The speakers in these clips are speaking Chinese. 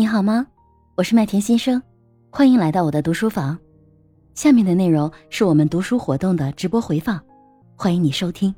你好吗？我是麦田新生，欢迎来到我的读书房。下面的内容是我们读书活动的直播回放，欢迎你收听。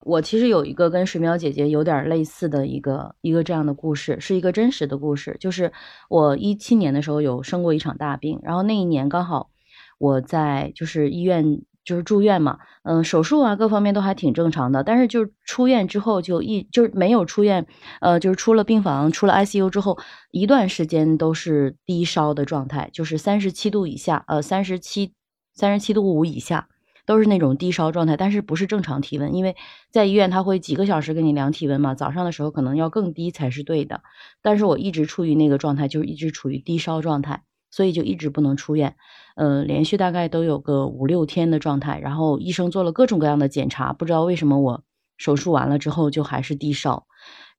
我其实有一个跟水淼姐姐有点类似的一个一个这样的故事，是一个真实的故事。就是我一七年的时候有生过一场大病，然后那一年刚好我在就是医院。就是住院嘛，嗯，手术啊，各方面都还挺正常的。但是就是出院之后就一就是没有出院，呃，就是出了病房，出了 ICU 之后，一段时间都是低烧的状态，就是三十七度以下，呃，三十七三十七度五以下，都是那种低烧状态。但是不是正常体温，因为在医院他会几个小时给你量体温嘛，早上的时候可能要更低才是对的。但是我一直处于那个状态，就是一直处于低烧状态。所以就一直不能出院，呃，连续大概都有个五六天的状态，然后医生做了各种各样的检查，不知道为什么我手术完了之后就还是低烧。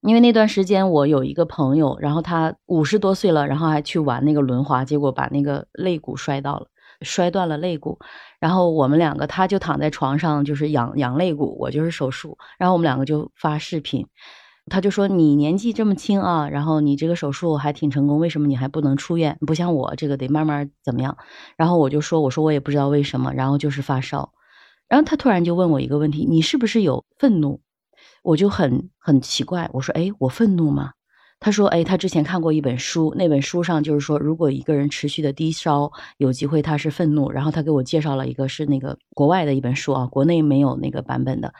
因为那段时间我有一个朋友，然后他五十多岁了，然后还去玩那个轮滑，结果把那个肋骨摔到了，摔断了肋骨。然后我们两个，他就躺在床上就是养养肋骨，我就是手术，然后我们两个就发视频。他就说你年纪这么轻啊，然后你这个手术还挺成功，为什么你还不能出院？不像我这个得慢慢怎么样？然后我就说，我说我也不知道为什么，然后就是发烧。然后他突然就问我一个问题，你是不是有愤怒？我就很很奇怪，我说，哎，我愤怒吗？他说：“哎，他之前看过一本书，那本书上就是说，如果一个人持续的低烧，有机会他是愤怒。然后他给我介绍了一个是那个国外的一本书啊，国内没有那个版本的。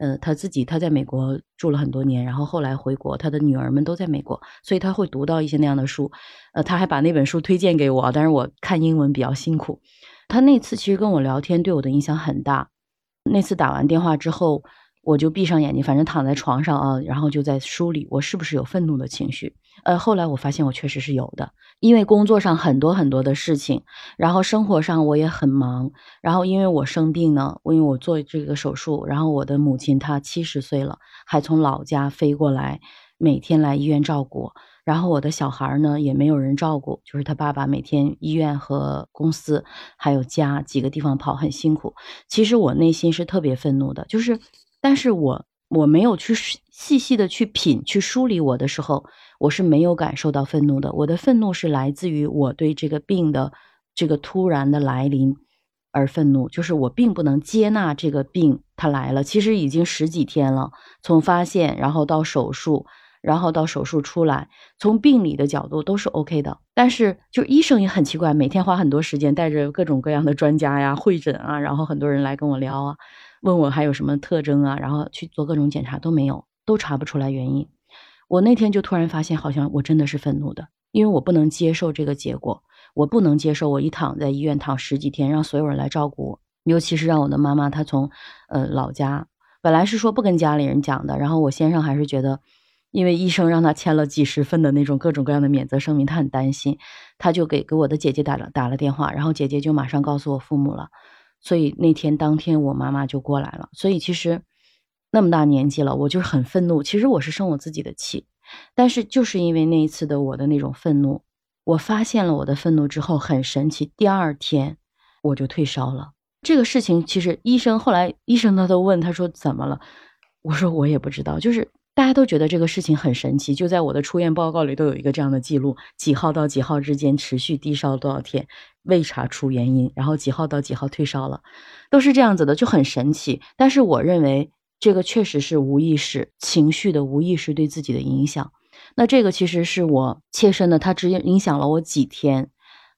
呃，他自己他在美国住了很多年，然后后来回国，他的女儿们都在美国，所以他会读到一些那样的书。呃，他还把那本书推荐给我，但是我看英文比较辛苦。他那次其实跟我聊天对我的影响很大。那次打完电话之后。”我就闭上眼睛，反正躺在床上啊，然后就在梳理我是不是有愤怒的情绪。呃，后来我发现我确实是有的，因为工作上很多很多的事情，然后生活上我也很忙，然后因为我生病呢，因为我做这个手术，然后我的母亲她七十岁了，还从老家飞过来，每天来医院照顾，然后我的小孩呢也没有人照顾，就是他爸爸每天医院和公司还有家几个地方跑，很辛苦。其实我内心是特别愤怒的，就是。但是我我没有去细细的去品去梳理我的时候，我是没有感受到愤怒的。我的愤怒是来自于我对这个病的这个突然的来临而愤怒，就是我并不能接纳这个病它来了。其实已经十几天了，从发现然后到手术，然后到手术出来，从病理的角度都是 OK 的。但是就医生也很奇怪，每天花很多时间带着各种各样的专家呀会诊啊，然后很多人来跟我聊啊。问我还有什么特征啊？然后去做各种检查都没有，都查不出来原因。我那天就突然发现，好像我真的是愤怒的，因为我不能接受这个结果，我不能接受我一躺在医院躺十几天，让所有人来照顾我，尤其是让我的妈妈，她从呃老家本来是说不跟家里人讲的，然后我先生还是觉得，因为医生让他签了几十份的那种各种各样的免责声明，他很担心，他就给给我的姐姐打了打了电话，然后姐姐就马上告诉我父母了。所以那天当天我妈妈就过来了。所以其实那么大年纪了，我就是很愤怒。其实我是生我自己的气，但是就是因为那一次的我的那种愤怒，我发现了我的愤怒之后很神奇，第二天我就退烧了。这个事情其实医生后来医生他都问他说怎么了，我说我也不知道，就是。大家都觉得这个事情很神奇，就在我的出院报告里都有一个这样的记录：几号到几号之间持续低烧多少天，未查出原因，然后几号到几号退烧了，都是这样子的，就很神奇。但是我认为这个确实是无意识情绪的无意识对自己的影响。那这个其实是我切身的，它直接影响了我几天，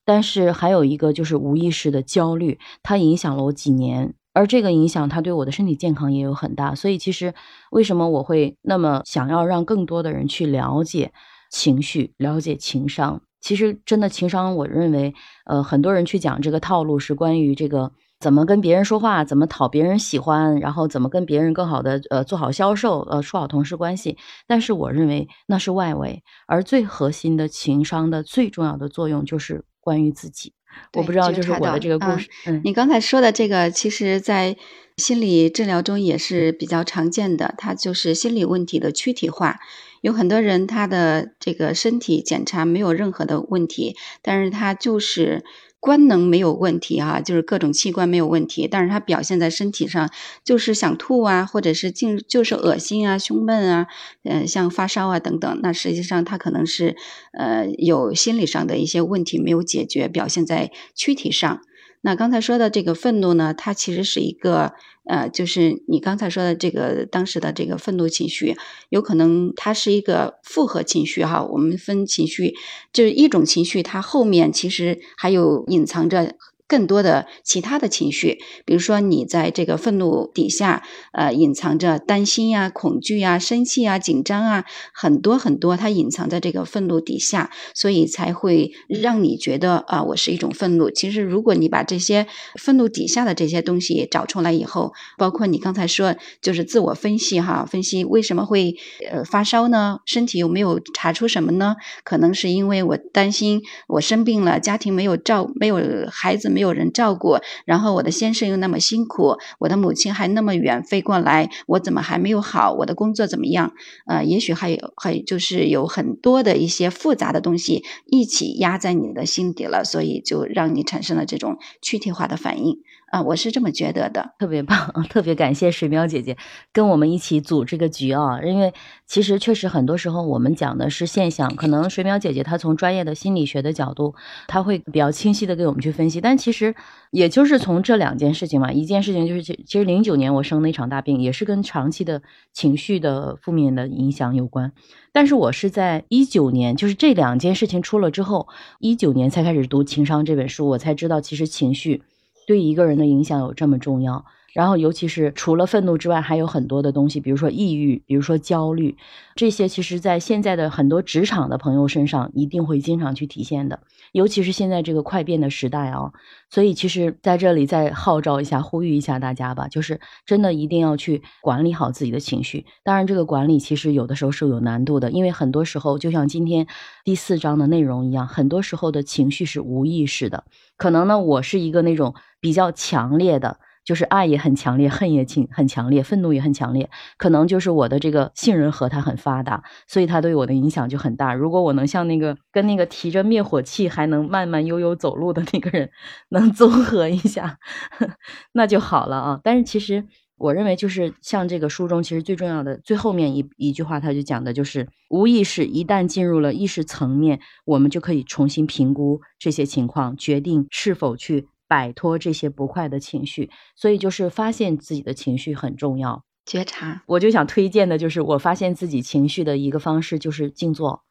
但是还有一个就是无意识的焦虑，它影响了我几年。而这个影响，它对我的身体健康也有很大。所以，其实为什么我会那么想要让更多的人去了解情绪、了解情商？其实，真的情商，我认为，呃，很多人去讲这个套路是关于这个怎么跟别人说话，怎么讨别人喜欢，然后怎么跟别人更好的呃做好销售，呃处好同事关系。但是，我认为那是外围，而最核心的情商的最重要的作用就是关于自己。我不知道，就是我的这个故事。嗯，你刚才说的这个，其实，在心理治疗中也是比较常见的。它就是心理问题的躯体化，有很多人他的这个身体检查没有任何的问题，但是他就是官能没有问题哈，就是各种器官没有问题，但是它表现在身体上就是想吐啊，或者是净就是恶心啊、胸闷啊，嗯，像发烧啊等等，那实际上他可能是呃有心理上的一些问题没有解决，表现在躯体上。那刚才说的这个愤怒呢，它其实是一个，呃，就是你刚才说的这个当时的这个愤怒情绪，有可能它是一个复合情绪哈。我们分情绪，就是一种情绪，它后面其实还有隐藏着。更多的其他的情绪，比如说你在这个愤怒底下，呃，隐藏着担心呀、恐惧呀、生气啊、紧张啊，很多很多，它隐藏在这个愤怒底下，所以才会让你觉得啊，我是一种愤怒。其实，如果你把这些愤怒底下的这些东西找出来以后，包括你刚才说，就是自我分析哈，分析为什么会呃发烧呢？身体有没有查出什么呢？可能是因为我担心我生病了，家庭没有照，没有孩子没。有人照顾，然后我的先生又那么辛苦，我的母亲还那么远飞过来，我怎么还没有好？我的工作怎么样？呃，也许还有还就是有很多的一些复杂的东西一起压在你的心底了，所以就让你产生了这种躯体化的反应。啊，我是这么觉得的，特别棒，特别感谢水淼姐姐跟我们一起组这个局啊，因为其实确实很多时候我们讲的是现象，可能水淼姐姐她从专业的心理学的角度，她会比较清晰的给我们去分析，但其实也就是从这两件事情嘛，一件事情就是其实零九年我生那场大病，也是跟长期的情绪的负面的影响有关，但是我是在一九年，就是这两件事情出了之后，一九年才开始读情商这本书，我才知道其实情绪。对一个人的影响有这么重要，然后尤其是除了愤怒之外，还有很多的东西，比如说抑郁，比如说焦虑，这些其实在现在的很多职场的朋友身上一定会经常去体现的，尤其是现在这个快变的时代啊，所以其实在这里再号召一下，呼吁一下大家吧，就是真的一定要去管理好自己的情绪。当然，这个管理其实有的时候是有难度的，因为很多时候就像今天第四章的内容一样，很多时候的情绪是无意识的。可能呢，我是一个那种比较强烈的，就是爱也很强烈，恨也挺很强烈，愤怒也很强烈。可能就是我的这个杏仁核它很发达，所以它对我的影响就很大。如果我能像那个跟那个提着灭火器还能慢慢悠悠走路的那个人，能 综合一下，那就好了啊。但是其实。我认为就是像这个书中，其实最重要的最后面一一句话，他就讲的就是无意识一旦进入了意识层面，我们就可以重新评估这些情况，决定是否去摆脱这些不快的情绪。所以就是发现自己的情绪很重要，觉察。我就想推荐的就是我发现自己情绪的一个方式就是静坐，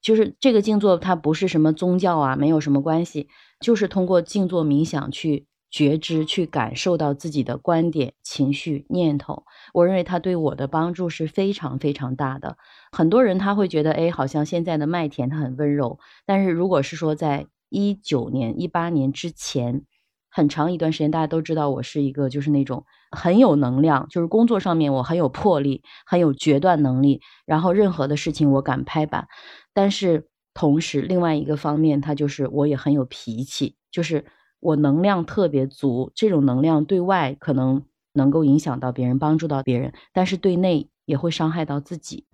就是这个静坐它不是什么宗教啊，没有什么关系，就是通过静坐冥想去。觉知去感受到自己的观点、情绪、念头，我认为它对我的帮助是非常非常大的。很多人他会觉得，哎，好像现在的麦田它很温柔，但是如果是说在一九年、一八年之前，很长一段时间，大家都知道我是一个就是那种很有能量，就是工作上面我很有魄力、很有决断能力，然后任何的事情我敢拍板。但是同时，另外一个方面，它就是我也很有脾气，就是。我能量特别足，这种能量对外可能能够影响到别人，帮助到别人，但是对内也会伤害到自己。